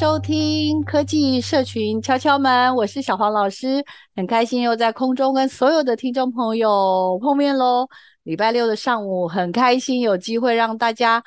收听科技社群敲敲门，我是小黄老师，很开心又在空中跟所有的听众朋友碰面喽。礼拜六的上午，很开心有机会让大家。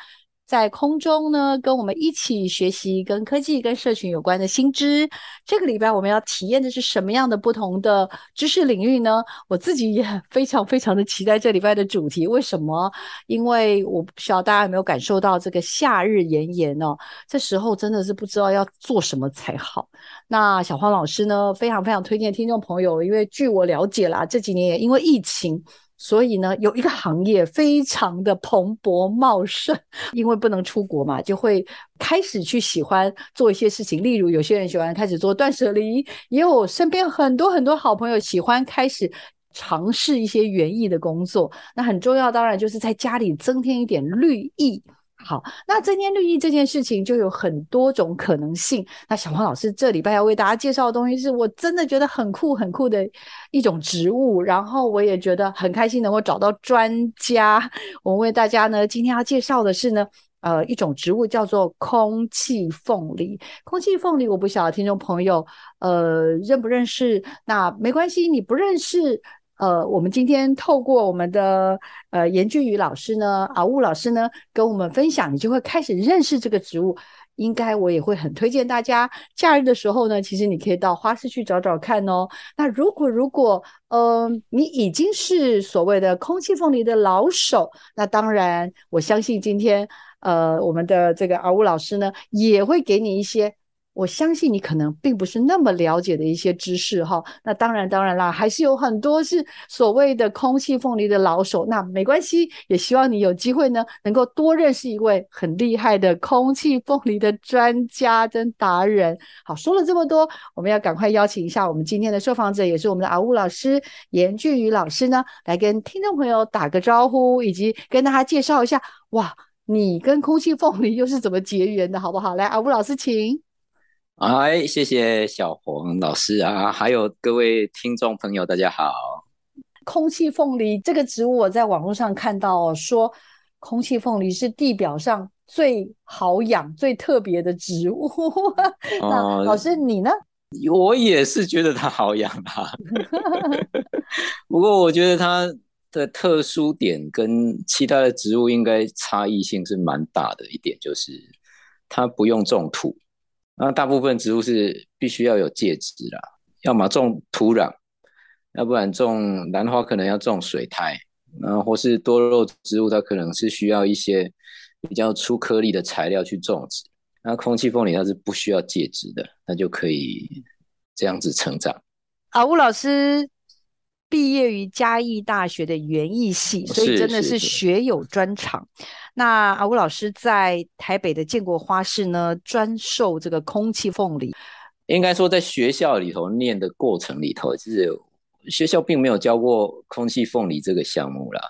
在空中呢，跟我们一起学习跟科技、跟社群有关的新知。这个礼拜我们要体验的是什么样的不同的知识领域呢？我自己也非常非常的期待这礼拜的主题。为什么？因为我不知道大家有没有感受到这个夏日炎炎哦，这时候真的是不知道要做什么才好。那小黄老师呢，非常非常推荐听众朋友，因为据我了解啦，这几年也因为疫情。所以呢，有一个行业非常的蓬勃茂盛，因为不能出国嘛，就会开始去喜欢做一些事情。例如，有些人喜欢开始做断舍离，也有身边很多很多好朋友喜欢开始尝试一些园艺的工作。那很重要，当然就是在家里增添一点绿意。好，那增添绿意这件事情就有很多种可能性。那小黄老师这礼拜要为大家介绍的东西，是我真的觉得很酷很酷的一种植物，然后我也觉得很开心能够找到专家。我为大家呢，今天要介绍的是呢，呃，一种植物叫做空气凤梨。空气凤梨，我不晓得听众朋友呃认不认识？那没关系，你不认识。呃，我们今天透过我们的呃严俊宇老师呢，啊乌老师呢，跟我们分享，你就会开始认识这个植物。应该我也会很推荐大家，假日的时候呢，其实你可以到花市去找找看哦。那如果如果呃你已经是所谓的空气凤梨的老手，那当然我相信今天呃我们的这个啊乌老师呢，也会给你一些。我相信你可能并不是那么了解的一些知识哈，那当然当然啦，还是有很多是所谓的空气凤梨的老手，那没关系，也希望你有机会呢，能够多认识一位很厉害的空气凤梨的专家跟达人。好，说了这么多，我们要赶快邀请一下我们今天的受访者，也是我们的阿乌老师严俊宇老师呢，来跟听众朋友打个招呼，以及跟大家介绍一下，哇，你跟空气凤梨又是怎么结缘的，好不好？来，阿乌老师，请。哎，谢谢小黄老师啊，还有各位听众朋友，大家好。空气凤梨这个植物，我在网络上看到说，空气凤梨是地表上最好养、最特别的植物。那、呃、老师你呢？我也是觉得它好养啊。不过我觉得它的特殊点跟其他的植物应该差异性是蛮大的一点，就是它不用种土。那大部分植物是必须要有介质啦，要么种土壤，要不然种兰花可能要种水苔，然后或是多肉植物，它可能是需要一些比较粗颗粒的材料去种植。那空气凤梨它是不需要介质的，它就可以这样子成长。啊，吴老师。毕业于嘉义大学的园艺系，所以真的是学有专长。那阿吴老师在台北的建国花市呢，专授这个空气凤梨。应该说，在学校里头念的过程里头，其实学校并没有教过空气凤梨这个项目啦。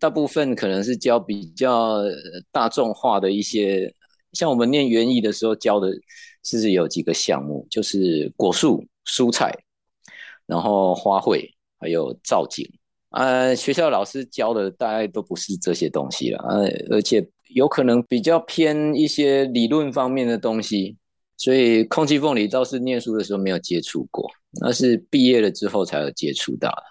大部分可能是教比较大众化的一些，像我们念园艺的时候教的，其实有几个项目，就是果树、蔬菜，然后花卉。还有造景呃，学校老师教的大概都不是这些东西了呃，而且有可能比较偏一些理论方面的东西，所以空气凤梨倒是念书的时候没有接触过，那是毕业了之后才有接触到的。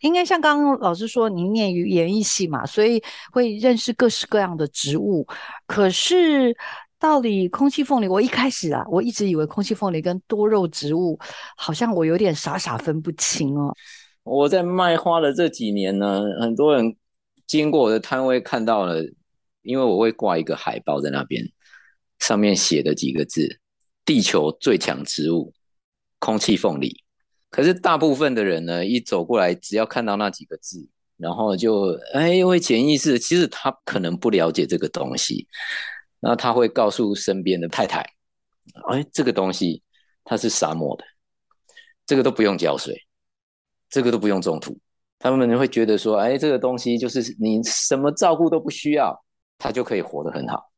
应该像刚刚老师说，您念于演艺系嘛，所以会认识各式各样的植物。可是到底空气凤梨，我一开始啊，我一直以为空气凤梨跟多肉植物好像我有点傻傻分不清哦。我在卖花的这几年呢，很多人经过我的摊位看到了，因为我会挂一个海报在那边，上面写的几个字：地球最强植物——空气凤梨。可是大部分的人呢，一走过来，只要看到那几个字，然后就哎，因为潜意识，其实他可能不了解这个东西，那他会告诉身边的太太，哎，这个东西它是沙漠的，这个都不用浇水，这个都不用种土，他们会觉得说，哎，这个东西就是你什么照顾都不需要，它就可以活得很好。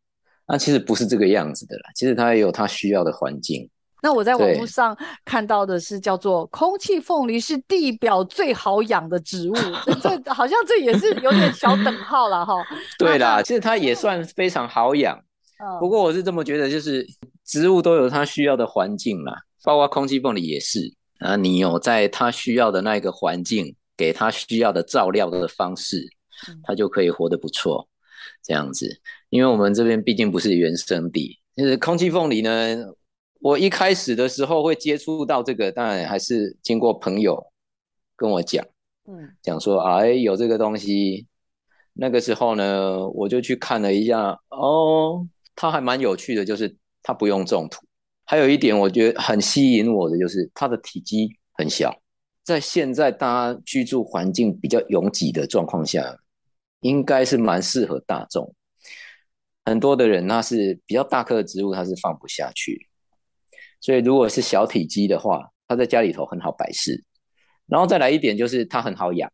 那其实不是这个样子的啦，其实它也有它需要的环境。那我在网络上看到的是叫做空气凤梨是地表最好养的植物，这好像这也是有点小等号了哈。对啦，其实它也算非常好养。不过我是这么觉得，就是植物都有它需要的环境啦，包括空气凤梨也是啊。你有在他需要的那个环境，给他需要的照料的方式，他就可以活得不错。这样子，因为我们这边毕竟不是原生地，就是空气凤梨呢。我一开始的时候会接触到这个，当然还是经过朋友跟我讲，嗯，讲说啊，哎，有这个东西。那个时候呢，我就去看了一下，哦，它还蛮有趣的，就是它不用种土。还有一点我觉得很吸引我的，就是它的体积很小，在现在大家居住环境比较拥挤的状况下，应该是蛮适合大众。很多的人他是比较大颗的植物，他是放不下去。所以，如果是小体积的话，它在家里头很好摆饰。然后再来一点，就是它很好养。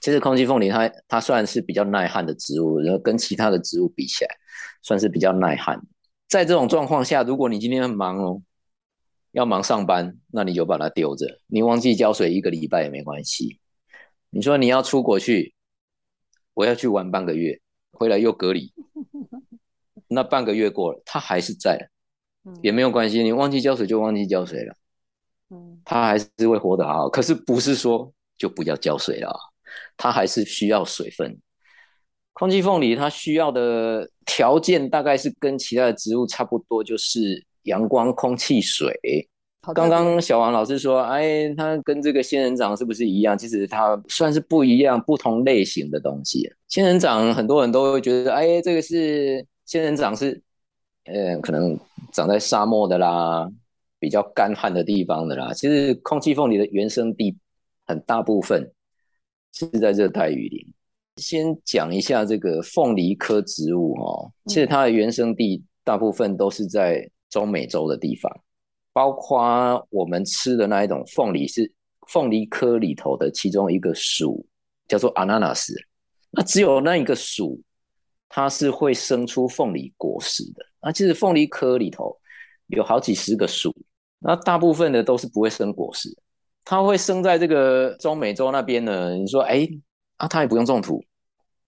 其实空气凤梨它它算是比较耐旱的植物，然后跟其他的植物比起来，算是比较耐旱。在这种状况下，如果你今天很忙哦，要忙上班，那你就把它丢着，你忘记浇水一个礼拜也没关系。你说你要出国去，我要去玩半个月，回来又隔离，那半个月过了，它还是在。也没有关系，你忘记浇水就忘记浇水了，嗯，它还是会活得好。可是不是说就不要浇水了，它还是需要水分。空气凤梨它需要的条件大概是跟其他的植物差不多，就是阳光、空气、水。刚刚小王老师说，哎，它跟这个仙人掌是不是一样？其实它算是不一样，不同类型的东西。仙人掌很多人都会觉得，哎，这个是仙人掌是。嗯，可能长在沙漠的啦，比较干旱的地方的啦。其实空气凤梨的原生地很大部分是在热带雨林。先讲一下这个凤梨科植物哦，其实它的原生地大部分都是在中美洲的地方，包括我们吃的那一种凤梨是凤梨科里头的其中一个属，叫做 Ananas。那只有那一个属，它是会生出凤梨果实的。那，其实凤梨科里头有好几十个属，那大部分的都是不会生果实，它会生在这个中美洲那边呢。你说，哎，啊，它也不用种土，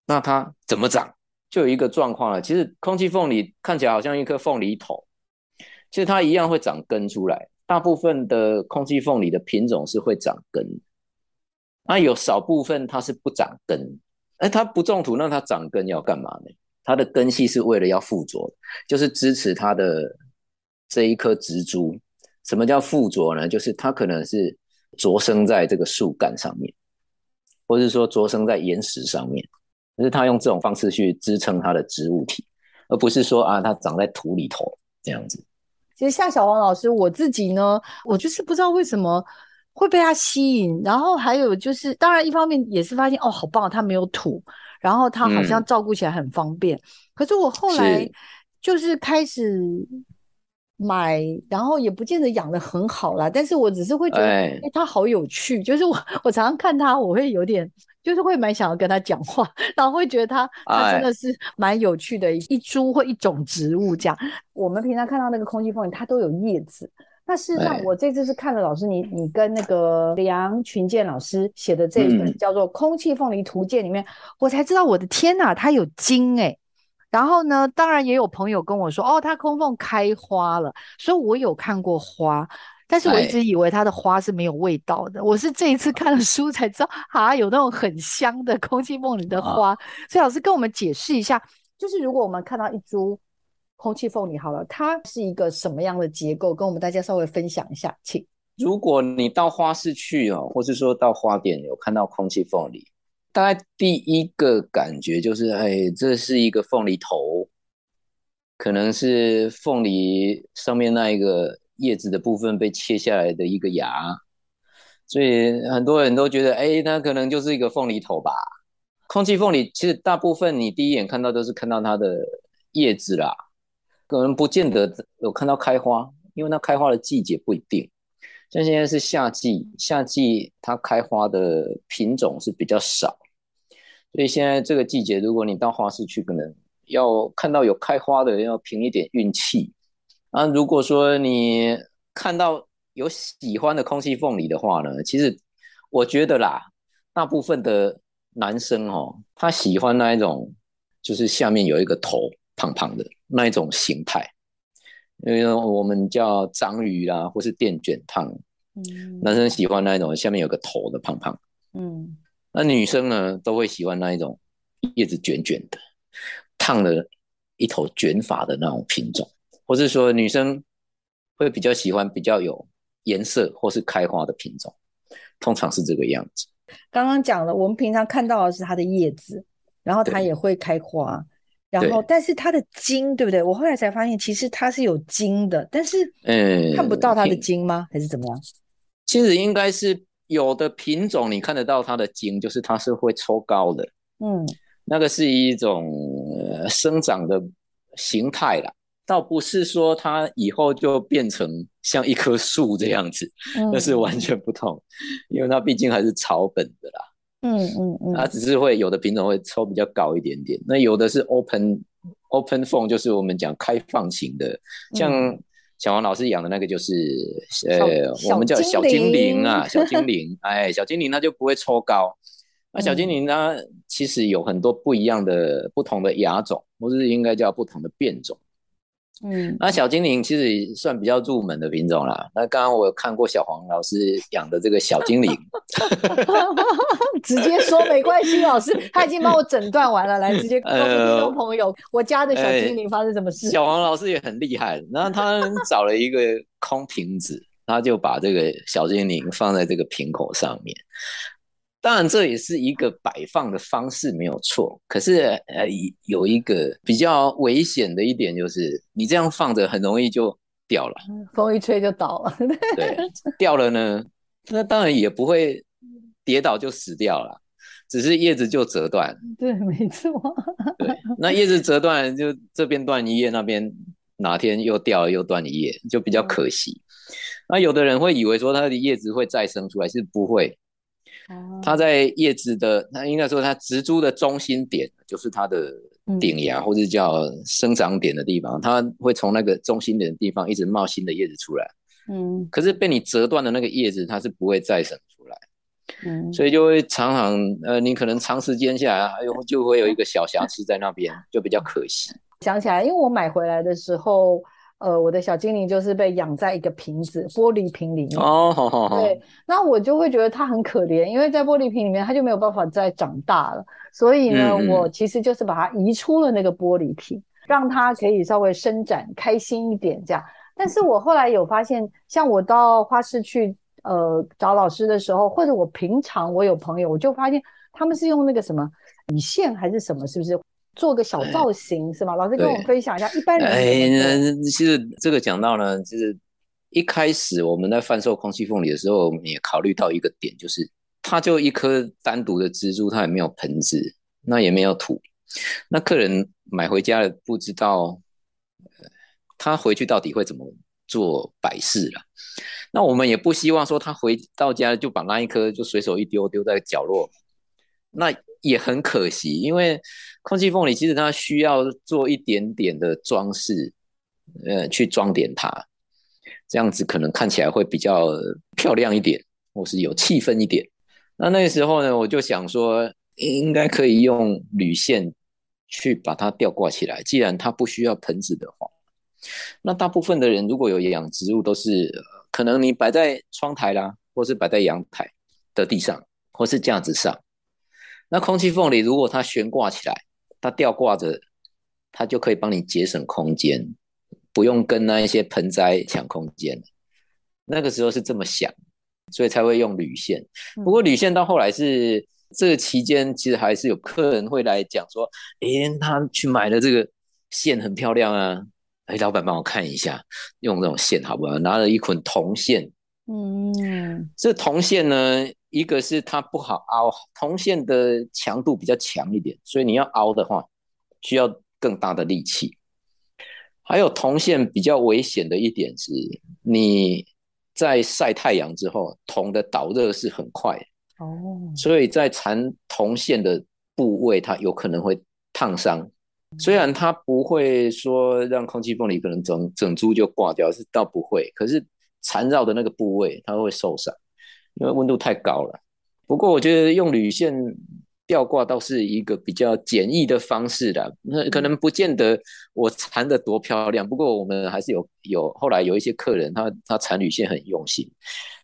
那它怎么长？就有一个状况了。其实空气凤梨看起来好像一颗凤梨头，其实它一样会长根出来。大部分的空气凤梨的品种是会长根，那有少部分它是不长根。哎，它不种土，那它长根要干嘛呢？它的根系是为了要附着，就是支持它的这一颗植株。什么叫附着呢？就是它可能是着生在这个树干上面，或者说着生在岩石上面，就是他用这种方式去支撑他的植物体，而不是说啊它长在土里头这样子。其实夏小王老师，我自己呢，我就是不知道为什么会被它吸引，然后还有就是，当然一方面也是发现哦，好棒，它没有土。然后它好像照顾起来很方便，嗯、可是我后来就是开始买，然后也不见得养的很好啦。但是我只是会觉得，哎，它好有趣。就是我我常常看它，我会有点，就是会蛮想要跟他讲话，然后会觉得他他真的是蛮有趣的，一株或一种植物这样。我们平常看到那个空气凤梨，它都有叶子。那事实上，我这次是看了老师你你跟那个梁群健老师写的这一本叫做《空气凤梨图鉴》里面，我才知道我的天呐，它有茎哎。然后呢，当然也有朋友跟我说，哦，它空凤开花了，所以我有看过花，但是我一直以为它的花是没有味道的。我是这一次看了书才知道，啊，有那种很香的空气凤梨的花。所以老师跟我们解释一下，就是如果我们看到一株。空气凤梨好了，它是一个什么样的结构？跟我们大家稍微分享一下，请。如果你到花市去哦，或是说到花店有看到空气凤梨，大概第一个感觉就是，哎，这是一个凤梨头，可能是凤梨上面那一个叶子的部分被切下来的一个芽，所以很多人都觉得，哎，那可能就是一个凤梨头吧。空气凤梨其实大部分你第一眼看到都是看到它的叶子啦。可能不见得有看到开花，因为它开花的季节不一定。像现在是夏季，夏季它开花的品种是比较少，所以现在这个季节，如果你到花市去，可能要看到有开花的，要凭一点运气。啊，如果说你看到有喜欢的空气凤梨的话呢，其实我觉得啦，大部分的男生哦，他喜欢那一种，就是下面有一个头。胖胖的那一种形态，因为我们叫章鱼啦，或是电卷烫，嗯，男生喜欢那一种下面有个头的胖胖，嗯，那女生呢都会喜欢那一种叶子卷卷的，烫的一头卷发的那种品种，或是说女生会比较喜欢比较有颜色或是开花的品种，通常是这个样子。刚刚讲了，我们平常看到的是它的叶子，然后它也会开花。然后，但是它的茎，对不对？我后来才发现，其实它是有茎的，但是嗯，看不到它的茎吗？嗯、还是怎么样？其实应该是有的品种你看得到它的茎，就是它是会抽高的。嗯，那个是一种生长的形态啦，倒不是说它以后就变成像一棵树这样子，嗯、那是完全不同，因为它毕竟还是草本的啦。嗯嗯嗯，它只是会有的品种会抽比较高一点点，那有的是 open open form，，就是我们讲开放型的，像小王老师养的那个就是，嗯、呃，我们叫小精灵啊，小精 灵，哎，小精灵它就不会抽高，那小精灵呢，其实有很多不一样的不同的亚种，或是应该叫不同的变种。嗯，那小精灵其实算比较入门的品种啦。那刚刚我有看过小黄老师养的这个小精灵，直接说没关系，老师他已经帮我诊断完了，来直接告诉听众朋友，呃、我家的小精灵发生什么事。小黄老师也很厉害，然后他找了一个空瓶子，他就把这个小精灵放在这个瓶口上面。当然，这也是一个摆放的方式，没有错。可是，呃，有一个比较危险的一点，就是你这样放着，很容易就掉了。风一吹就倒了。对，掉了呢，那当然也不会跌倒就死掉了，只是叶子就折断。对，没错。对，那叶子折断，就这边断一叶，那边哪天又掉了又断一叶，就比较可惜。那有的人会以为说，它的叶子会再生出来，是不会。它在叶子的，它应该说它植株的中心点，就是它的顶芽或者叫生长点的地方，它会从那个中心点的地方一直冒新的叶子出来。嗯，可是被你折断的那个叶子，它是不会再生出来。嗯，所以就会常常呃，你可能长时间下来，哎呦，就会有一个小瑕疵在那边，就比较可惜。想起来，因为我买回来的时候。呃，我的小精灵就是被养在一个瓶子，玻璃瓶里面。哦，好好好。对，那我就会觉得它很可怜，因为在玻璃瓶里面，它就没有办法再长大了。所以呢，我其实就是把它移出了那个玻璃瓶，让它可以稍微伸展开心一点这样。但是我后来有发现，像我到花市去呃找老师的时候，或者我平常我有朋友，我就发现他们是用那个什么笔线还是什么，是不是？做个小造型、哎、是吗？老师跟我们分享一下，一般人哎，其实这个讲到呢，就是一开始我们在贩售空气凤梨的时候，我们也考虑到一个点，就是它就一颗单独的植株，它也没有盆子，那也没有土，那客人买回家了不知道，呃他回去到底会怎么做摆饰了。那我们也不希望说他回到家就把那一颗就随手一丢，丢在角落。那也很可惜，因为空气凤梨其实它需要做一点点的装饰，呃，去装点它，这样子可能看起来会比较漂亮一点，或是有气氛一点。那那时候呢，我就想说，应该可以用铝线去把它吊挂起来。既然它不需要盆子的话，那大部分的人如果有养植物，都是可能你摆在窗台啦，或是摆在阳台的地上，或是架子上。那空气凤梨如果它悬挂起来，它吊挂着它就可以帮你节省空间，不用跟那一些盆栽抢空间。那个时候是这么想，所以才会用铝线。不过铝线到后来是这个期间，其实还是有客人会来讲说：“诶，他去买了这个线很漂亮啊，诶，老板帮我看一下，用这种线好不好？”拿了一捆铜线，嗯，这铜线呢，一个是它不好凹，铜线的强度比较强一点，所以你要凹的话，需要更大的力气。还有铜线比较危险的一点是，你。在晒太阳之后，铜的导热是很快哦，oh. 所以在缠铜线的部位，它有可能会烫伤。虽然它不会说让空气凤梨可能整整株就挂掉，是倒不会，可是缠绕的那个部位它会受伤，因为温度太高了。不过我觉得用铝线。吊挂倒是一个比较简易的方式的，那可能不见得我缠得多漂亮，不过我们还是有有后来有一些客人他，他他缠铝线很用心，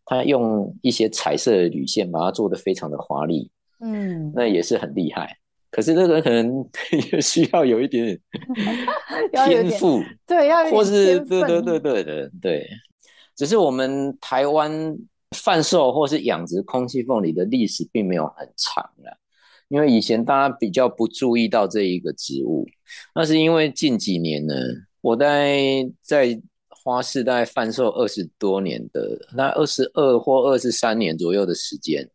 他用一些彩色的铝线把它做得非常的华丽，嗯，那也是很厉害。可是那个可能 也需要有一点 天赋，对，要或是对对对对对对，只是我们台湾贩售或是养殖空气凤梨的历史并没有很长了。因为以前大家比较不注意到这一个植物，那是因为近几年呢，我在在花市大概贩售二十多年的，那二十二或二十三年左右的时间，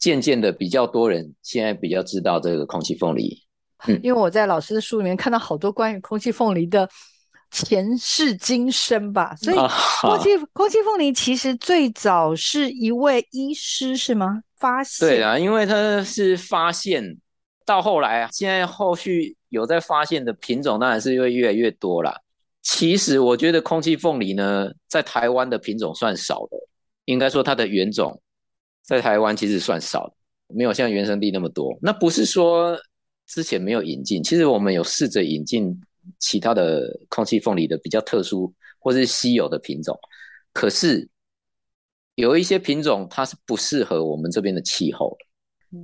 渐渐的比较多人现在比较知道这个空气凤梨。因为我在老师的书里面看到好多关于空气凤梨的前世今生吧，所以空气空气凤梨其实最早是一位医师是吗？发现对啊，因为他是发现到后来啊，现在后续有在发现的品种当然是会越来越多啦。其实我觉得空气凤梨呢，在台湾的品种算少的，应该说它的原种在台湾其实算少的，没有像原生地那么多。那不是说之前没有引进，其实我们有试着引进其他的空气凤梨的比较特殊或是稀有的品种，可是。有一些品种它是不适合我们这边的气候，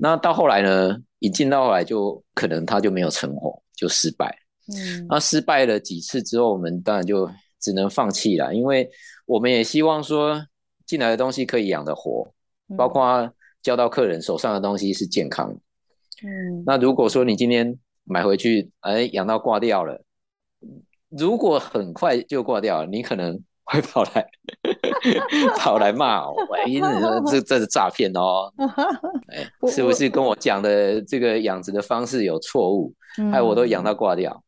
那到后来呢，一进到后来就可能它就没有成活，就失败。嗯，那失败了几次之后，我们当然就只能放弃了，因为我们也希望说进来的东西可以养得活，包括交到客人手上的东西是健康。嗯，那如果说你今天买回去，哎，养到挂掉了，如果很快就挂掉，你可能。会跑来 跑来骂我，哎，你说这这是诈骗哦，哎，是不是跟我讲的这个养殖的方式有错误，害我都养到挂掉？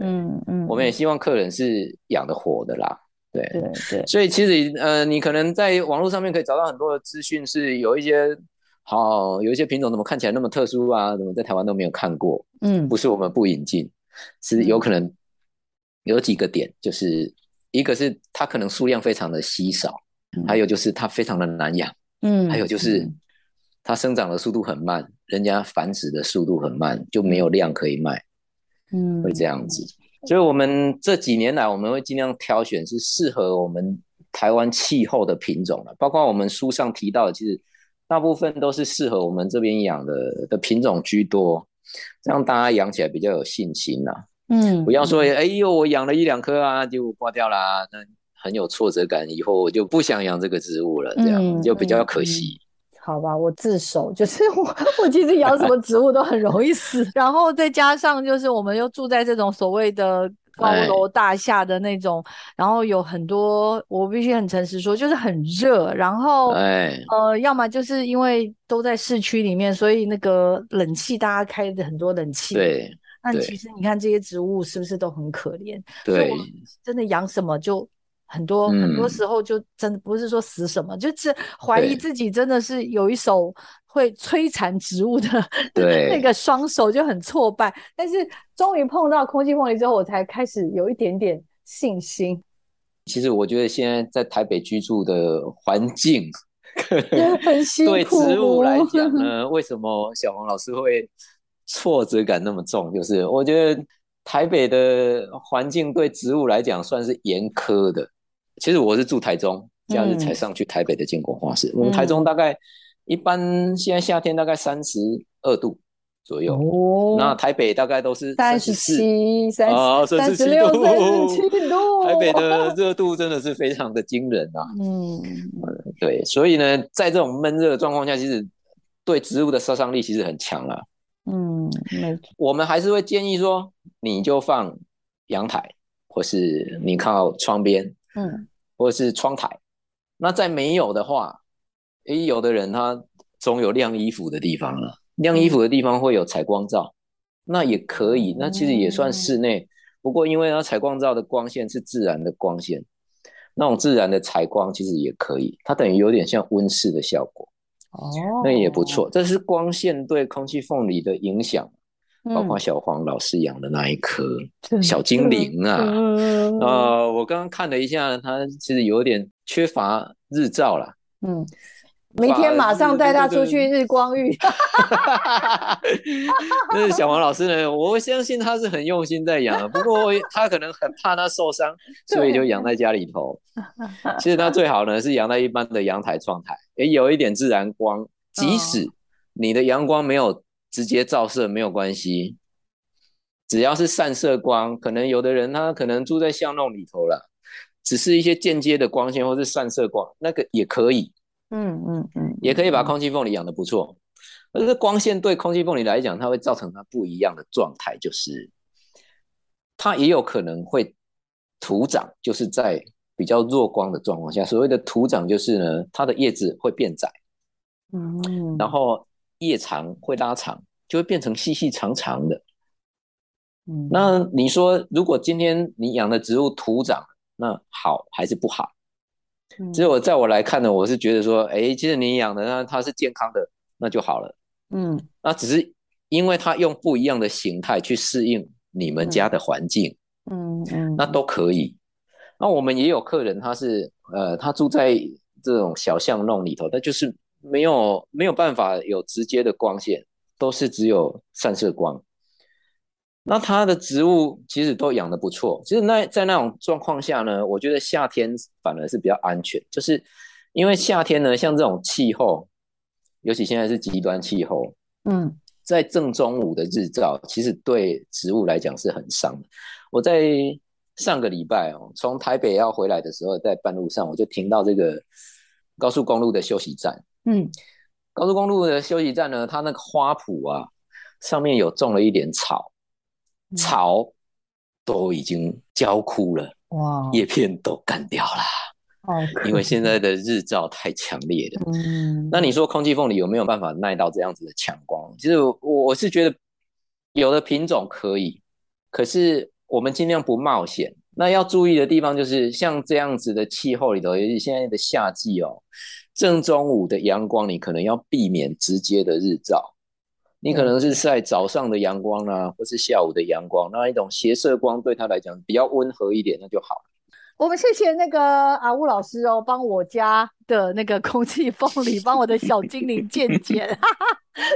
嗯嗯，我们也希望客人是养得活的啦，对对对，所以其实呃，你可能在网络上面可以找到很多的资讯，是有一些好有一些品种怎么看起来那么特殊啊，怎么在台湾都没有看过？嗯，不是我们不引进，是有可能有几个点就是。一个是它可能数量非常的稀少，还有就是它非常的难养，嗯，还有就是它生长的速度很慢，人家繁殖的速度很慢，就没有量可以卖，嗯，会这样子。所以我们这几年来，我们会尽量挑选是适合我们台湾气候的品种了，包括我们书上提到的，其实大部分都是适合我们这边养的的品种居多，这样大家养起来比较有信心呐。嗯，不要说，哎呦，我养了一两颗啊，就挂掉啦，那很有挫折感，以后我就不想养这个植物了，这样、嗯、就比较可惜、嗯嗯。好吧，我自首，就是我，我其实养什么植物都很容易死，然后再加上就是我们又住在这种所谓的高楼大厦的那种，哎、然后有很多，我必须很诚实说，就是很热，然后，哎，呃，要么就是因为都在市区里面，所以那个冷气大家开的很多冷气，对。那其实你看这些植物是不是都很可怜？对，真的养什么就很多，嗯、很多时候就真的不是说死什么，就是怀疑自己真的是有一手会摧残植物的 对那个双手就很挫败。但是终于碰到空气凤梨之后，我才开始有一点点信心。其实我觉得现在在台北居住的环境 很 对植物来讲呢，为什么小黄老师会？挫折感那么重，就是我觉得台北的环境对植物来讲算是严苛的。其实我是住台中，假日才上去台北的建国花市。我们台中大概一般现在夏天大概三十二度，左右。哦，那台北大概都是三十七、三十、三十六、三十七度。台北的热度真的是非常的惊人啊。嗯，对，所以呢，在这种闷热的状况下，其实对植物的杀伤力其实很强啊。嗯，没错。我们还是会建议说，你就放阳台，或是你靠窗边，嗯，或者是窗台。那在没有的话，诶，有的人他总有晾衣服的地方了，晾衣服的地方会有采光罩，那也可以，那其实也算室内。不过因为它采光罩的光线是自然的光线，那种自然的采光其实也可以，它等于有点像温室的效果。哦，那也不错。这是光线对空气缝里的影响，包括小黄老师养的那一颗小精灵啊。呃，我刚刚看了一下，它其实有点缺乏日照了。嗯，明天马上带他出去日光浴。但是小黄老师呢，我相信他是很用心在养的，不过他可能很怕他受伤，所以就养在家里头。其实他最好呢是养在一般的阳台、窗台。也有一点自然光，即使你的阳光没有直接照射，没有关系，只要是散射光，可能有的人他可能住在巷弄里头了，只是一些间接的光线或是散射光，那个也可以，嗯嗯嗯，也可以把空气凤梨养得不错。可是光线对空气凤梨来讲，它会造成它不一样的状态，就是它也有可能会徒长，就是在。比较弱光的状况下，所谓的徒长就是呢，它的叶子会变窄，嗯，然后叶长会拉长，就会变成细细长长的。嗯，那你说，如果今天你养的植物徒长，那好还是不好？只有在我来看呢，我是觉得说，哎，其实你养的那它是健康的，那就好了。嗯，那只是因为它用不一样的形态去适应你们家的环境，嗯嗯，那都可以。那我们也有客人，他是呃，他住在这种小巷弄里头，他就是没有没有办法有直接的光线，都是只有散射光。那它的植物其实都养得不错。其实那在那种状况下呢，我觉得夏天反而是比较安全，就是因为夏天呢，像这种气候，尤其现在是极端气候，嗯，在正中午的日照，其实对植物来讲是很伤的。我在。上个礼拜哦，从台北要回来的时候，在半路上我就停到这个高速公路的休息站。嗯，高速公路的休息站呢，它那个花圃啊，上面有种了一点草，草都已经焦枯了，哇，叶片都干掉了。哦，因为现在的日照太强烈了。嗯，那你说空气凤梨有没有办法耐到这样子的强光？其实我我是觉得有的品种可以，可是。我们尽量不冒险。那要注意的地方就是，像这样子的气候里头，尤其现在的夏季哦，正中午的阳光，你可能要避免直接的日照，你可能是晒早上的阳光啊，或是下午的阳光，那一种斜射光对他来讲比较温和一点，那就好了。我们谢谢那个阿乌老师哦，帮我家的那个空气凤梨，帮我的小精灵健检。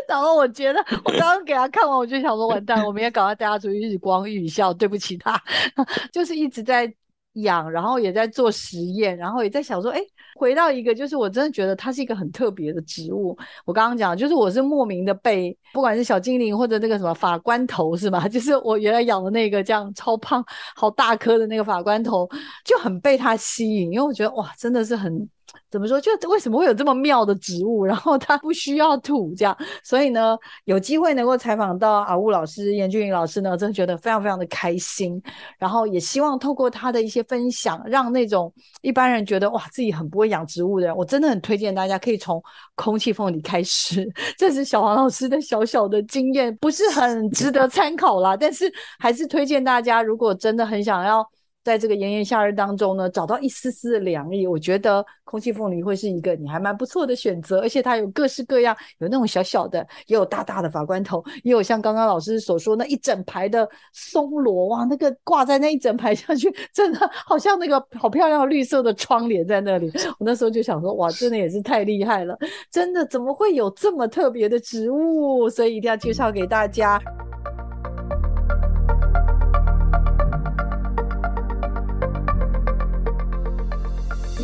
然后我觉得，我刚刚给他看完，我就想说，完蛋，我们也赶快带他出去日光浴一下。对不起他，就是一直在。养，然后也在做实验，然后也在想说，哎，回到一个，就是我真的觉得它是一个很特别的植物。我刚刚讲，就是我是莫名的被，不管是小精灵或者那个什么法官头是吗？就是我原来养的那个这样超胖、好大颗的那个法官头，就很被它吸引，因为我觉得哇，真的是很。怎么说？就为什么会有这么妙的植物？然后它不需要土，这样，所以呢，有机会能够采访到阿乌老师、严俊颖老师呢，真的觉得非常非常的开心。然后也希望透过他的一些分享，让那种一般人觉得哇，自己很不会养植物的人，我真的很推荐大家可以从空气凤梨开始。这是小黄老师的小小的经验，不是很值得参考啦，但是还是推荐大家，如果真的很想要。在这个炎炎夏日当中呢，找到一丝丝的凉意，我觉得空气凤梨会是一个你还蛮不错的选择，而且它有各式各样，有那种小小的，也有大大的法官头，也有像刚刚老师所说那一整排的松萝，哇，那个挂在那一整排下去，真的好像那个好漂亮绿色的窗帘在那里。我那时候就想说，哇，真的也是太厉害了，真的怎么会有这么特别的植物？所以一定要介绍给大家。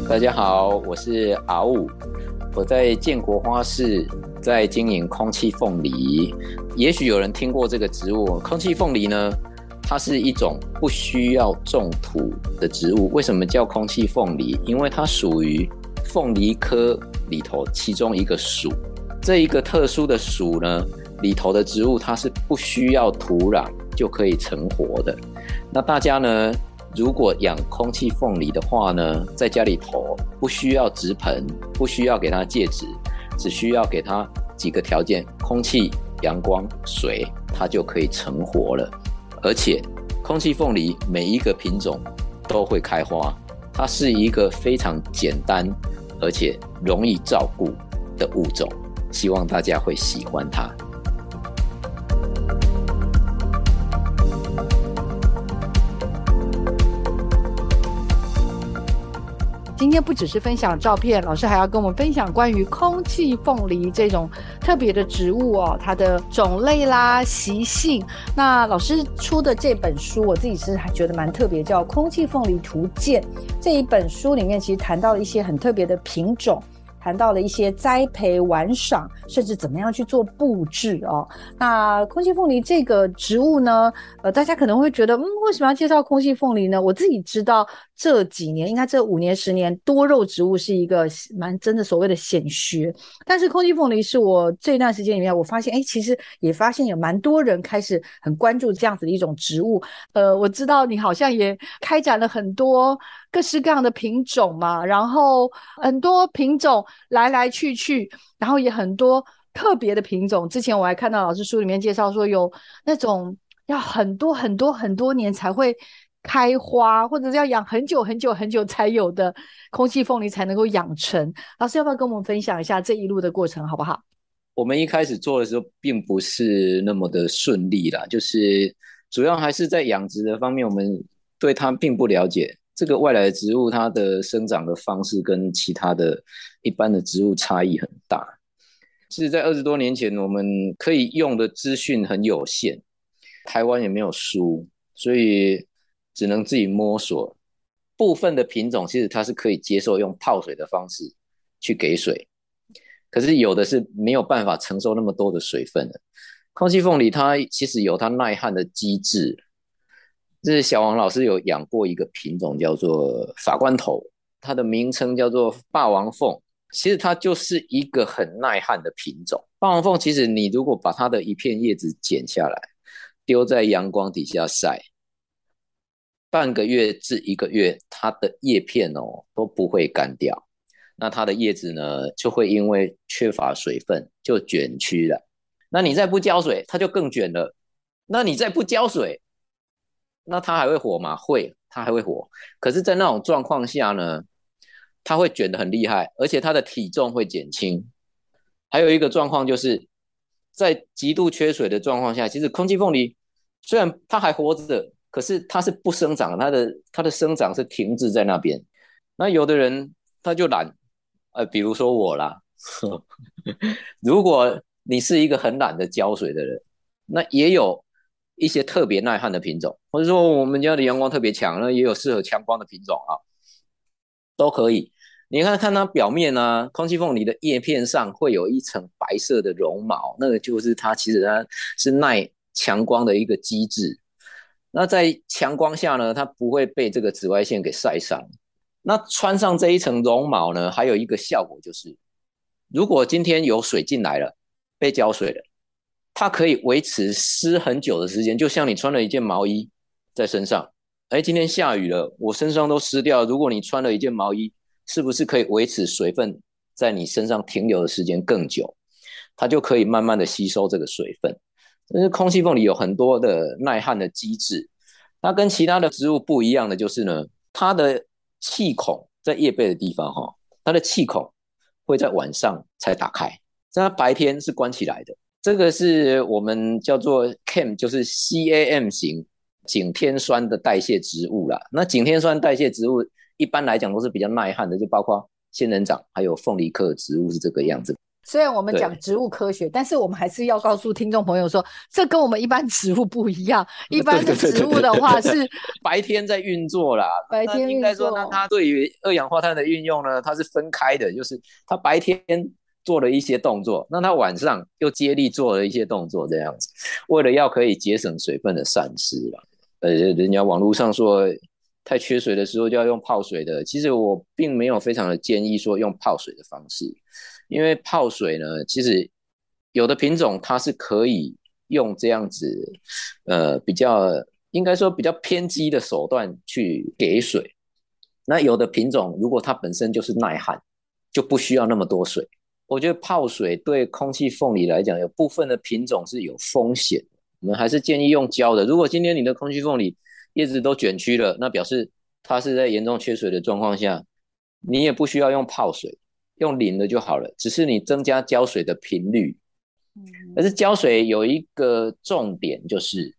大家好，我是阿武。我在建国花市在经营空气凤梨，也许有人听过这个植物。空气凤梨呢，它是一种不需要种土的植物。为什么叫空气凤梨？因为它属于凤梨科里头其中一个属。这一个特殊的属呢，里头的植物它是不需要土壤就可以成活的。那大家呢，如果养空气凤梨的话呢，在家里头不需要植盆，不需要给它介质，只需要给它几个条件：空气、阳光、水，它就可以成活了。而且，空气凤梨每一个品种都会开花，它是一个非常简单而且容易照顾的物种，希望大家会喜欢它。今天不只是分享照片，老师还要跟我们分享关于空气凤梨这种特别的植物哦，它的种类啦、习性。那老师出的这本书，我自己是还觉得蛮特别，叫《空气凤梨图鉴》。这一本书里面其实谈到了一些很特别的品种。谈到了一些栽培、玩赏，甚至怎么样去做布置哦。那空气凤梨这个植物呢，呃，大家可能会觉得，嗯，为什么要介绍空气凤梨呢？我自己知道这几年，应该这五年、十年，多肉植物是一个蛮真的所谓的显学。但是空气凤梨是我这段时间里面，我发现，哎，其实也发现有蛮多人开始很关注这样子的一种植物。呃，我知道你好像也开展了很多。各式各样的品种嘛，然后很多品种来来去去，然后也很多特别的品种。之前我还看到老师书里面介绍说，有那种要很多很多很多年才会开花，或者是要养很久很久很久才有的空气凤梨才能够养成。老师要不要跟我们分享一下这一路的过程，好不好？我们一开始做的时候，并不是那么的顺利啦，就是主要还是在养殖的方面，我们对它并不了解。这个外来的植物，它的生长的方式跟其他的一般的植物差异很大。其实，在二十多年前，我们可以用的资讯很有限，台湾也没有书，所以只能自己摸索。部分的品种其实它是可以接受用泡水的方式去给水，可是有的是没有办法承受那么多的水分的。空气凤梨它其实有它耐旱的机制。这是小王老师有养过一个品种叫做法官头，它的名称叫做霸王凤。其实它就是一个很耐旱的品种。霸王凤其实你如果把它的一片叶子剪下来，丢在阳光底下晒，半个月至一个月，它的叶片哦都不会干掉。那它的叶子呢就会因为缺乏水分就卷曲了。那你再不浇水，它就更卷了。那你再不浇水。那它还会活吗？会，它还会活。可是，在那种状况下呢，它会卷得很厉害，而且它的体重会减轻。还有一个状况就是，在极度缺水的状况下，其实空气凤梨虽然它还活着，可是它是不生长，它的它的生长是停滞在那边。那有的人他就懒，呃，比如说我啦。如果你是一个很懒得浇水的人，那也有。一些特别耐旱的品种，或者说我们家的阳光特别强，那也有适合强光的品种啊，都可以。你看看它表面呢、啊，空气缝里的叶片上会有一层白色的绒毛，那个就是它其实它是耐强光的一个机制。那在强光下呢，它不会被这个紫外线给晒伤。那穿上这一层绒毛呢，还有一个效果就是，如果今天有水进来了，被浇水了。它可以维持湿很久的时间，就像你穿了一件毛衣在身上，哎，今天下雨了，我身上都湿掉。如果你穿了一件毛衣，是不是可以维持水分在你身上停留的时间更久？它就可以慢慢的吸收这个水分。但是空气凤梨有很多的耐旱的机制，它跟其他的植物不一样的就是呢，它的气孔在叶背的地方哈，它的气孔会在晚上才打开，在它白天是关起来的。这个是我们叫做 CAM，就是 CAM 型景天酸的代谢植物啦。那景天酸代谢植物一般来讲都是比较耐旱的，就包括仙人掌还有凤梨科植物是这个样子。虽然我们讲植物科学，但是我们还是要告诉听众朋友说，这跟我们一般植物不一样。一般的植物的话是 白天在运作啦，白天应该说，那它对于二氧化碳的运用呢，它是分开的，就是它白天做了一些动作，那它晚上又接力做了一些动作，这样子，为了要可以节省水分的散失啦。呃，人家网络上说。太缺水的时候就要用泡水的，其实我并没有非常的建议说用泡水的方式，因为泡水呢，其实有的品种它是可以用这样子，呃，比较应该说比较偏激的手段去给水。那有的品种如果它本身就是耐旱，就不需要那么多水。我觉得泡水对空气凤梨来讲，有部分的品种是有风险的，我们还是建议用浇的。如果今天你的空气凤梨，叶子都卷曲了，那表示它是在严重缺水的状况下，你也不需要用泡水，用淋的就好了。只是你增加浇水的频率。嗯，但是浇水有一个重点，就是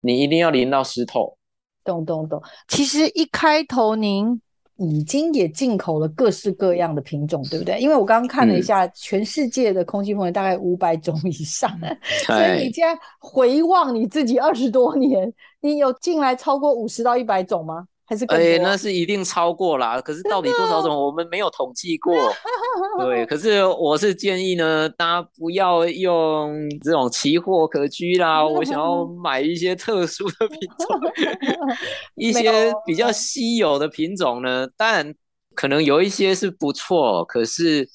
你一定要淋到湿透。懂懂懂。其实一开头您。已经也进口了各式各样的品种，对不对？因为我刚刚看了一下，全世界的空气凤梨大概五百种以上，嗯、所以你现在回望你自己二十多年，你有进来超过五十到一百种吗？哎，那是一定超过啦。可是到底多少种，我们没有统计过。对，可是我是建议呢，大家不要用这种奇货可居啦。我想要 买一些特殊的品种，一些比较稀有的品种呢。当然，可能有一些是不错，可是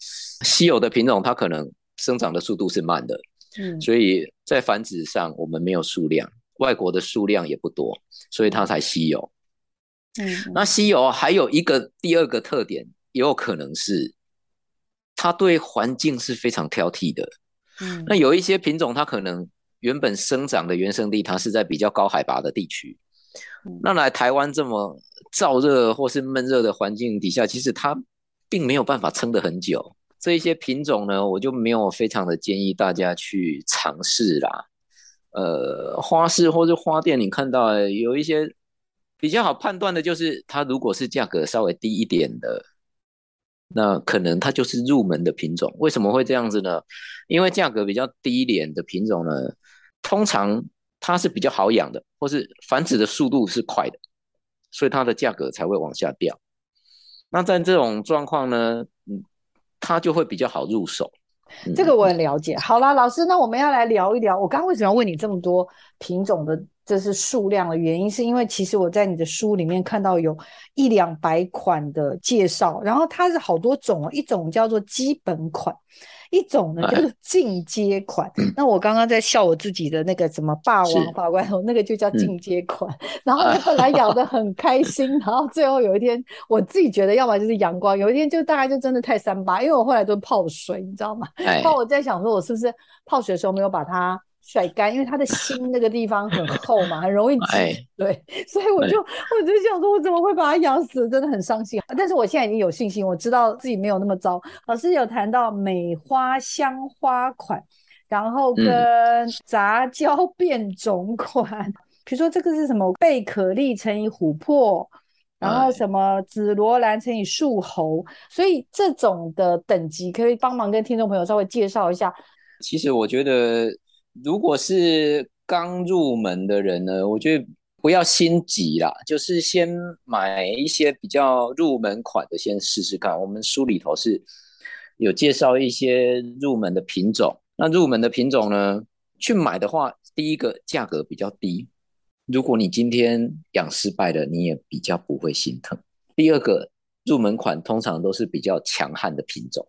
稀有的品种它可能生长的速度是慢的。嗯，所以在繁殖上我们没有数量，外国的数量也不多，所以它才稀有。嗯，那西游还有一个第二个特点，也有可能是它对环境是非常挑剔的。嗯，那有一些品种，它可能原本生长的原生地，它是在比较高海拔的地区。那来台湾这么燥热或是闷热的环境底下，其实它并没有办法撑得很久。这一些品种呢，我就没有非常的建议大家去尝试啦。呃，花市或者花店，你看到有一些。比较好判断的就是，它如果是价格稍微低一点的，那可能它就是入门的品种。为什么会这样子呢？因为价格比较低一点的品种呢，通常它是比较好养的，或是繁殖的速度是快的，所以它的价格才会往下掉。那在这种状况呢，嗯，它就会比较好入手。这个我很了解。好啦，老师，那我们要来聊一聊，我刚刚为什么要问你这么多品种的？这是数量的原因，是因为其实我在你的书里面看到有一两百款的介绍，然后它是好多种哦，一种叫做基本款，一种呢叫做进阶款。那我刚刚在笑我自己的那个什么霸王法官头，那个就叫进阶款。然后我本来养的很开心，然后最后有一天我自己觉得，要么就是阳光，有一天就大概就真的太三八，因为我后来都泡水，你知道吗？然后我在想说，我是不是泡水的时候没有把它。甩干，因为它的心那个地方很厚嘛，很容易 挤。对，所以我就我就想说，我怎么会把它养死？真的很伤心。但是我现在已经有信心，我知道自己没有那么糟。老师有谈到美花香花款，然后跟杂交变种款，嗯、比如说这个是什么贝壳粒乘以琥珀，然后什么紫罗兰乘以树猴，所以这种的等级可以帮忙跟听众朋友稍微介绍一下。其实我觉得。如果是刚入门的人呢，我觉得不要心急啦，就是先买一些比较入门款的，先试试看。我们书里头是有介绍一些入门的品种。那入门的品种呢，去买的话，第一个价格比较低。如果你今天养失败了，你也比较不会心疼。第二个，入门款通常都是比较强悍的品种。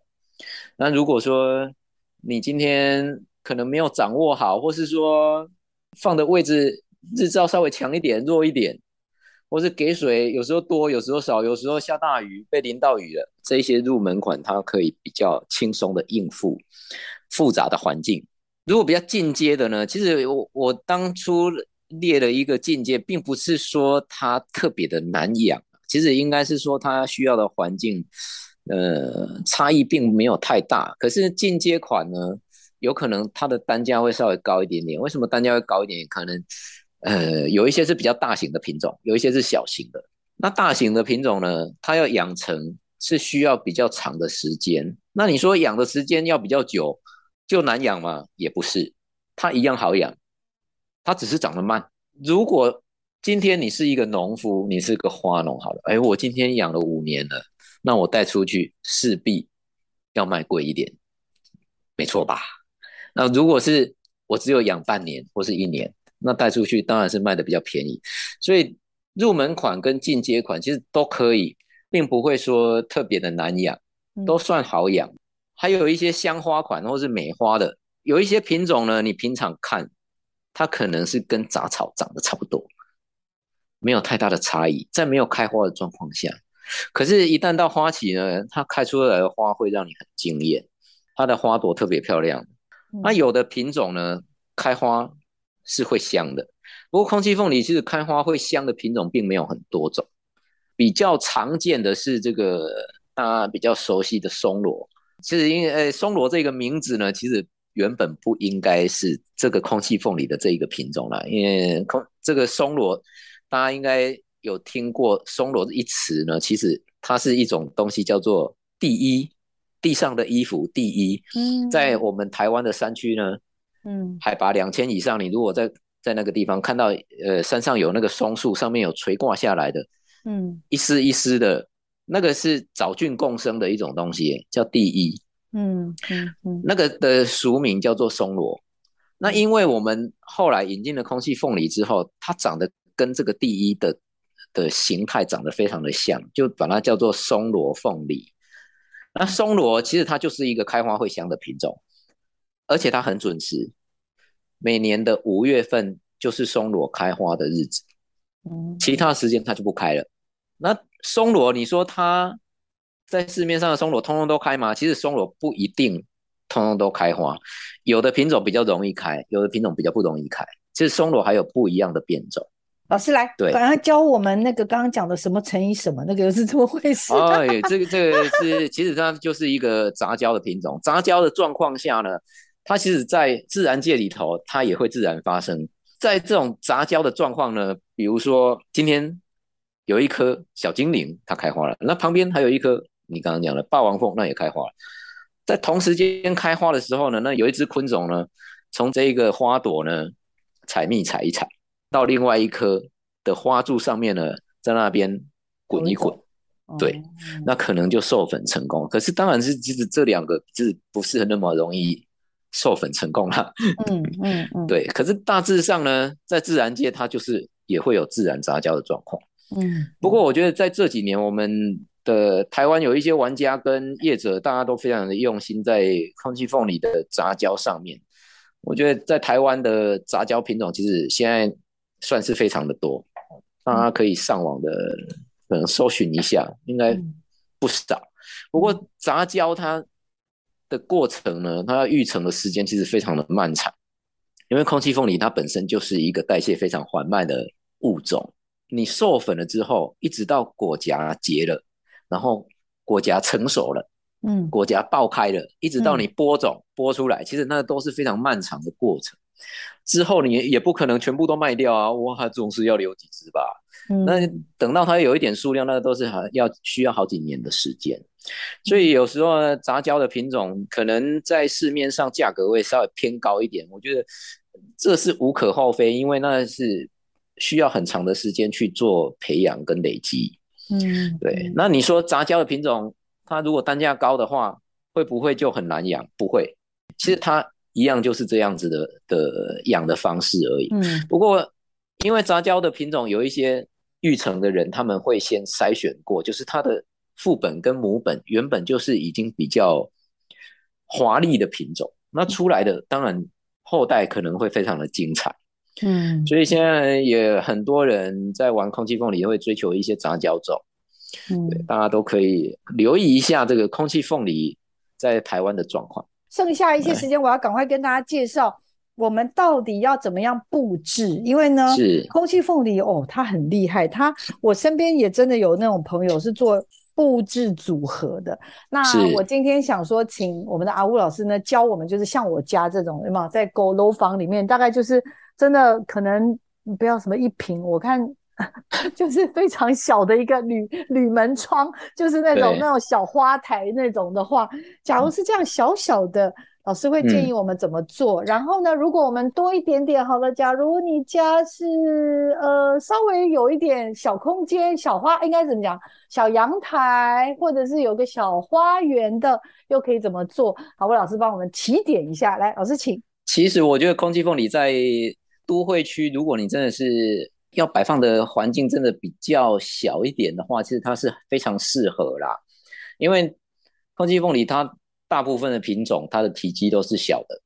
那如果说你今天可能没有掌握好，或是说放的位置日照稍微强一点、弱一点，或是给水有时候多、有时候少，有时候下大雨被淋到雨了，这些入门款它可以比较轻松的应付复杂的环境。如果比较进阶的呢，其实我我当初列了一个进阶，并不是说它特别的难养，其实应该是说它需要的环境，呃，差异并没有太大。可是进阶款呢，有可能它的单价会稍微高一点点。为什么单价会高一点点？可能，呃，有一些是比较大型的品种，有一些是小型的。那大型的品种呢，它要养成是需要比较长的时间。那你说养的时间要比较久，就难养吗？也不是，它一样好养，它只是长得慢。如果今天你是一个农夫，你是个花农，好了，哎，我今天养了五年了，那我带出去势必要卖贵一点，没错吧？那如果是我只有养半年或是一年，那带出去当然是卖的比较便宜。所以入门款跟进阶款其实都可以，并不会说特别的难养。都算好养，还有一些香花款或是美花的，有一些品种呢，你平常看它可能是跟杂草长得差不多，没有太大的差异，在没有开花的状况下，可是，一旦到花期呢，它开出来的花会让你很惊艳，它的花朵特别漂亮。那有的品种呢，开花是会香的，不过空气凤梨其实开花会香的品种并没有很多种，比较常见的是这个。大家比较熟悉的松萝，其实因为呃松萝这个名字呢，其实原本不应该是这个空气凤梨的这一个品种啦，因为空这个松萝，大家应该有听过松萝一词呢，其实它是一种东西叫做地衣，地上的衣服第一。嗯，在我们台湾的山区呢，嗯，海拔两千以上，你如果在在那个地方看到呃山上有那个松树，上面有垂挂下来的，嗯，一丝一丝的。那个是藻菌共生的一种东西，叫地衣。嗯嗯嗯，那个的俗名叫做松萝。那因为我们后来引进了空气凤梨之后，它长得跟这个地一的的形态长得非常的像，就把它叫做松萝凤梨。那松萝其实它就是一个开花会香的品种，而且它很准时，每年的五月份就是松萝开花的日子。嗯，其他时间它就不开了。那松萝，你说它在市面上的松萝通通都开吗？其实松萝不一定通通都开花，有的品种比较容易开，有的品种比较不容易开。其实松萝还有不一样的变种。老师来，对，赶快教我们那个刚刚讲的什么乘以什么，那个是怎么回事？哎，这个这个是其实它就是一个杂交的品种。杂交的状况下呢，它其实在自然界里头它也会自然发生。在这种杂交的状况呢，比如说今天。有一颗小精灵，它开花了。那旁边还有一颗，你刚刚讲的霸王凤，那也开花了。在同时间开花的时候呢，那有一只昆虫呢，从这一个花朵呢采蜜采一采，到另外一棵的花柱上面呢，在那边滚一滚，对，那可能就授粉成功。可是当然是，其实这两个是不是那么容易授粉成功了？嗯嗯嗯，对。可是大致上呢，在自然界它就是也会有自然杂交的状况。嗯，不过我觉得在这几年，我们的台湾有一些玩家跟业者，大家都非常的用心在空气凤梨的杂交上面。我觉得在台湾的杂交品种，其实现在算是非常的多，大家可以上网的可能搜寻一下，应该不少。不过杂交它的过程呢，它要育成的时间其实非常的漫长，因为空气凤梨它本身就是一个代谢非常缓慢的物种。你授粉了之后，一直到果荚结了，然后果荚成熟了，嗯，果荚爆开了，一直到你播种、嗯、播出来，其实那都是非常漫长的过程。之后你也不可能全部都卖掉啊，我还，总是要留几只吧。嗯、那等到它有一点数量，那都是还要需要好几年的时间。所以有时候呢，杂交的品种可能在市面上价格会稍微偏高一点，我觉得这是无可厚非，因为那是。需要很长的时间去做培养跟累积，嗯，对。那你说杂交的品种，它如果单价高的话，会不会就很难养？不会，其实它一样就是这样子的的养的方式而已。嗯，不过因为杂交的品种有一些育成的人，他们会先筛选过，就是它的父本跟母本原本就是已经比较华丽的品种，那出来的当然后代可能会非常的精彩。嗯，所以现在也很多人在玩空气凤梨，也会追求一些杂交种。嗯，对，大家都可以留意一下这个空气凤梨在台湾的状况。剩下一些时间，我要赶快跟大家介绍我们到底要怎么样布置。因为呢，是空气凤梨哦，它很厉害。它我身边也真的有那种朋友是做布置组合的。那我今天想说，请我们的阿乌老师呢教我们，就是像我家这种，有没有在狗楼房里面，大概就是。真的可能不要什么一瓶，我看 就是非常小的一个铝铝门窗，就是那种那种小花台那种的话，假如是这样小小的。老师会建议我们怎么做，嗯、然后呢，如果我们多一点点好了，假如你家是呃稍微有一点小空间、小花，应该怎么讲？小阳台，或者是有个小花园的，又可以怎么做？好，魏老师帮我们提点一下，来，老师请。其实我觉得空气凤梨在都会区，如果你真的是要摆放的环境真的比较小一点的话，其实它是非常适合啦，因为空气凤梨它。大部分的品种，它的体积都是小的。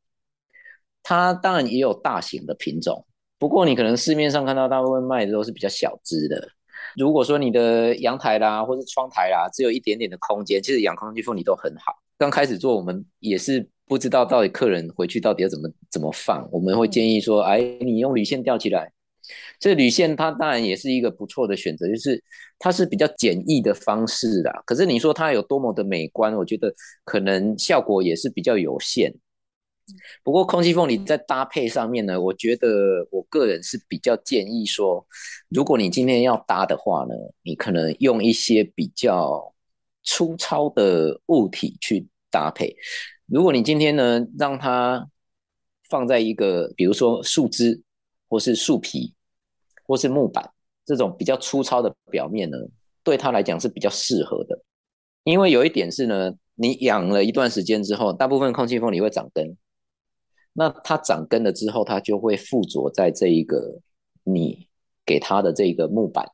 它当然也有大型的品种，不过你可能市面上看到大部分卖的都是比较小只的。如果说你的阳台啦，或是窗台啦，只有一点点的空间，其实养空气凤梨都很好。刚开始做，我们也是不知道到底客人回去到底要怎么怎么放，我们会建议说，哎，你用铝线吊起来。这铝线它当然也是一个不错的选择，就是它是比较简易的方式啦。可是你说它有多么的美观，我觉得可能效果也是比较有限。不过空气凤梨在搭配上面呢，我觉得我个人是比较建议说，如果你今天要搭的话呢，你可能用一些比较粗糙的物体去搭配。如果你今天呢让它放在一个，比如说树枝或是树皮。或是木板这种比较粗糙的表面呢，对它来讲是比较适合的。因为有一点是呢，你养了一段时间之后，大部分空气凤梨会长根，那它长根了之后，它就会附着在这一个你给它的这个木板，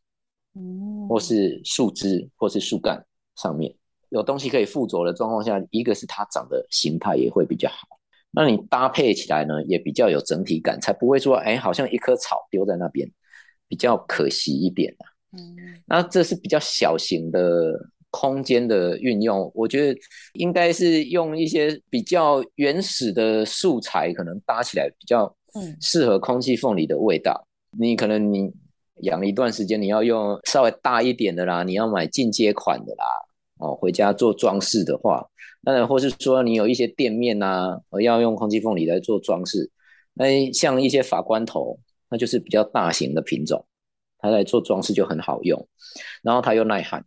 或是树枝或是树干上面，有东西可以附着的状况下，一个是它长的形态也会比较好，那你搭配起来呢，也比较有整体感，才不会说，哎，好像一棵草丢在那边。比较可惜一点啊，嗯，那这是比较小型的空间的运用，我觉得应该是用一些比较原始的素材，可能搭起来比较适合空气凤梨的味道。嗯，你可能你养一段时间，你要用稍微大一点的啦，你要买进阶款的啦，哦，回家做装饰的话，那或是说你有一些店面呐，要用空气凤梨来做装饰，那像一些法官头。那就是比较大型的品种，它来做装饰就很好用，然后它又耐旱。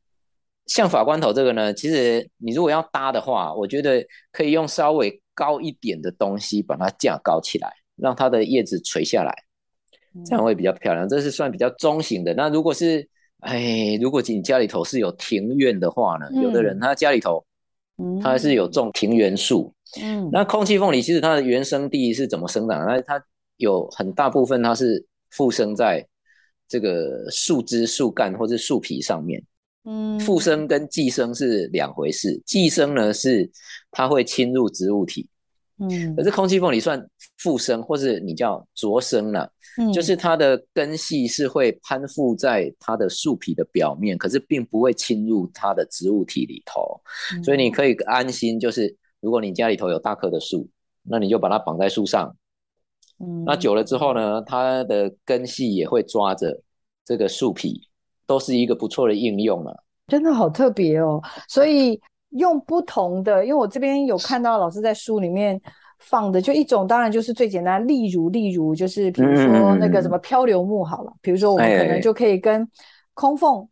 像法官头这个呢，其实你如果要搭的话，我觉得可以用稍微高一点的东西把它架高起来，让它的叶子垂下来，这样会比较漂亮。这是算比较中型的。那如果是，哎，如果你家里头是有庭院的话呢，嗯、有的人他家里头，他还是有种庭园树，嗯，那空气凤梨其实它的原生地是怎么生长？那它有很大部分它是附生在这个树枝、树干或是树皮上面。嗯，附生跟寄生是两回事。寄生呢是它会侵入植物体。嗯，可是空气凤梨算附生，或是你叫着生了。嗯，就是它的根系是会攀附在它的树皮的表面，可是并不会侵入它的植物体里头。嗯，所以你可以安心，就是如果你家里头有大棵的树，那你就把它绑在树上。嗯，那久了之后呢，它的根系也会抓着这个树皮，都是一个不错的应用了。真的好特别哦！所以用不同的，因为我这边有看到老师在书里面放的，就一种当然就是最简单，例如例如就是比如说那个什么漂流木好了，嗯、比如说我们可能就可以跟空缝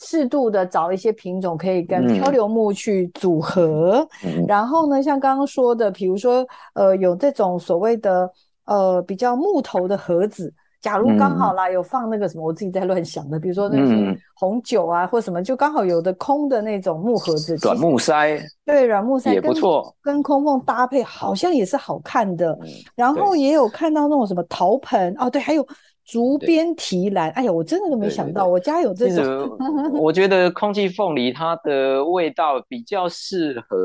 适度的找一些品种，可以跟漂流木去组合。嗯、然后呢，像刚刚说的，比如说呃有这种所谓的。呃，比较木头的盒子，假如刚好啦，有放那个什么，我自己在乱想的，比如说那些红酒啊，或什么，就刚好有的空的那种木盒子，软木塞，对，软木塞也不错，跟空缝搭配好像也是好看的。然后也有看到那种什么陶盆哦，对，还有竹编提篮，哎呀，我真的都没想到，我家有这种。我觉得空气凤梨它的味道比较适合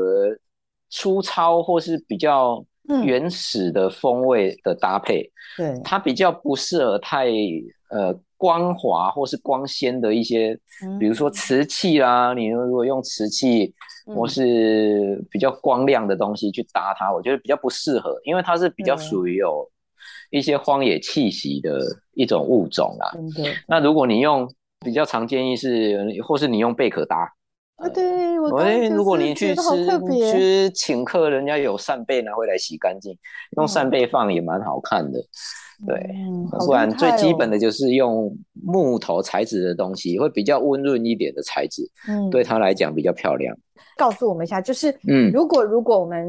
粗糙或是比较。原始的风味的搭配，嗯、对，它比较不适合太呃光滑或是光鲜的一些，嗯、比如说瓷器啦，你如果用瓷器或是比较光亮的东西去搭它，嗯、我觉得比较不适合，因为它是比较属于有一些荒野气息的一种物种啦。嗯、对，那如果你用比较常建议是，或是你用贝壳搭。啊，对，我如果你去吃去请客，人家有扇贝拿回来洗干净，用扇贝放也蛮好看的。对，嗯、不然最基本的就是用木头材质的东西，会比较温润一点的材质，嗯，对他来讲比较漂亮。告诉我们一下，就是，嗯，如果如果我们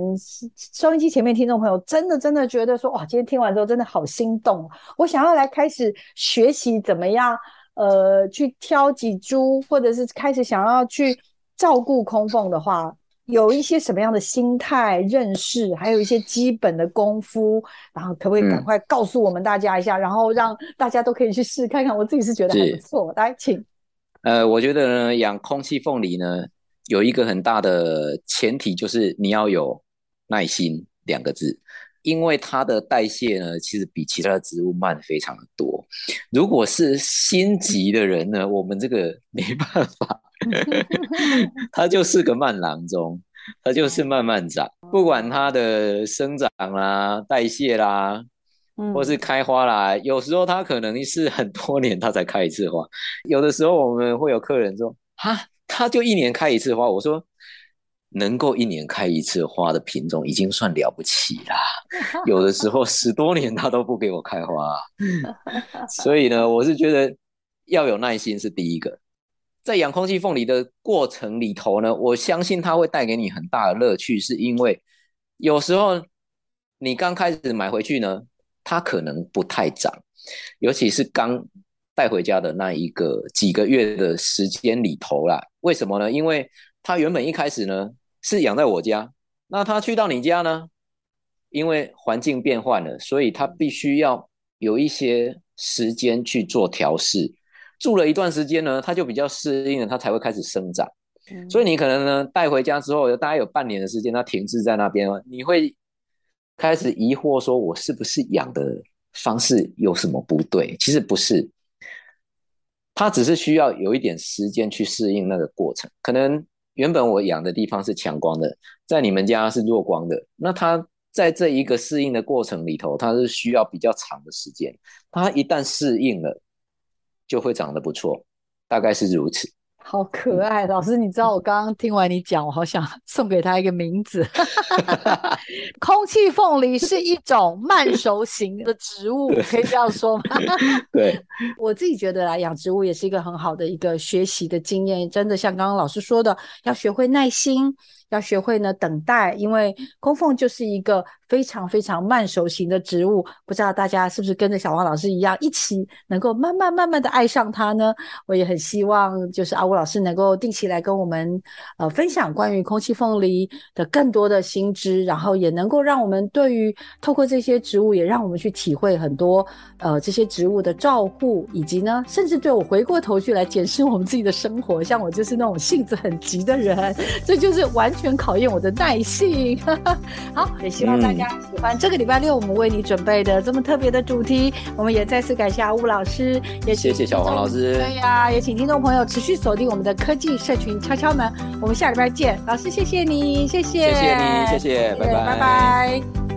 收音机前面听众朋友真的真的觉得说，哇，今天听完之后真的好心动，我想要来开始学习怎么样，呃，去挑几株，或者是开始想要去照顾空凤的话，有一些什么样的心态认识，还有一些基本的功夫，然后可不可以赶快告诉我们大家一下，嗯、然后让大家都可以去试看看。我自己是觉得还不错，来，请。呃，我觉得呢，养空气凤梨呢。有一个很大的前提，就是你要有耐心两个字，因为它的代谢呢，其实比其他的植物慢非常的多。如果是心急的人呢，我们这个 没办法，它就是个慢郎中，它就是慢慢长，不管它的生长啦、代谢啦，或是开花啦，有时候它可能是很多年它才开一次花，有的时候我们会有客人说，哈。他就一年开一次花，我说能够一年开一次花的品种已经算了不起啦。有的时候十多年它都不给我开花，所以呢，我是觉得要有耐心是第一个。在养空气凤梨的过程里头呢，我相信它会带给你很大的乐趣，是因为有时候你刚开始买回去呢，它可能不太长，尤其是刚。带回家的那一个几个月的时间里头啦，为什么呢？因为它原本一开始呢是养在我家，那他去到你家呢，因为环境变换了，所以他必须要有一些时间去做调试。住了一段时间呢，他就比较适应了，他才会开始生长。所以你可能呢带回家之后，大概有半年的时间，他停滞在那边，你会开始疑惑说，我是不是养的方式有什么不对？其实不是。它只是需要有一点时间去适应那个过程，可能原本我养的地方是强光的，在你们家是弱光的，那它在这一个适应的过程里头，它是需要比较长的时间。它一旦适应了，就会长得不错，大概是如此。好可爱，老师，你知道我刚刚听完你讲，我好想 送给他一个名字。空气凤梨是一种慢熟型的植物，可以这样说吗？对，我自己觉得啦养植物也是一个很好的一个学习的经验，真的像刚刚老师说的，要学会耐心。要学会呢等待，因为空凤就是一个非常非常慢熟型的植物。不知道大家是不是跟着小黄老师一样，一起能够慢慢慢慢的爱上它呢？我也很希望，就是阿吴老师能够定期来跟我们呃分享关于空气凤梨的更多的新知，然后也能够让我们对于透过这些植物，也让我们去体会很多呃这些植物的照顾，以及呢，甚至对我回过头去来检视我们自己的生活。像我就是那种性子很急的人，这就是完。全考验我的耐性，好，也希望大家喜欢这个礼拜六我们为你准备的这么特别的主题。我们也再次感谢阿乌老师，也谢谢小黄老师。对呀、啊，也请听众朋友持续锁定我们的科技社群敲敲门。我们下礼拜见，老师谢谢你，谢谢，谢谢你，谢谢，拜拜，拜拜。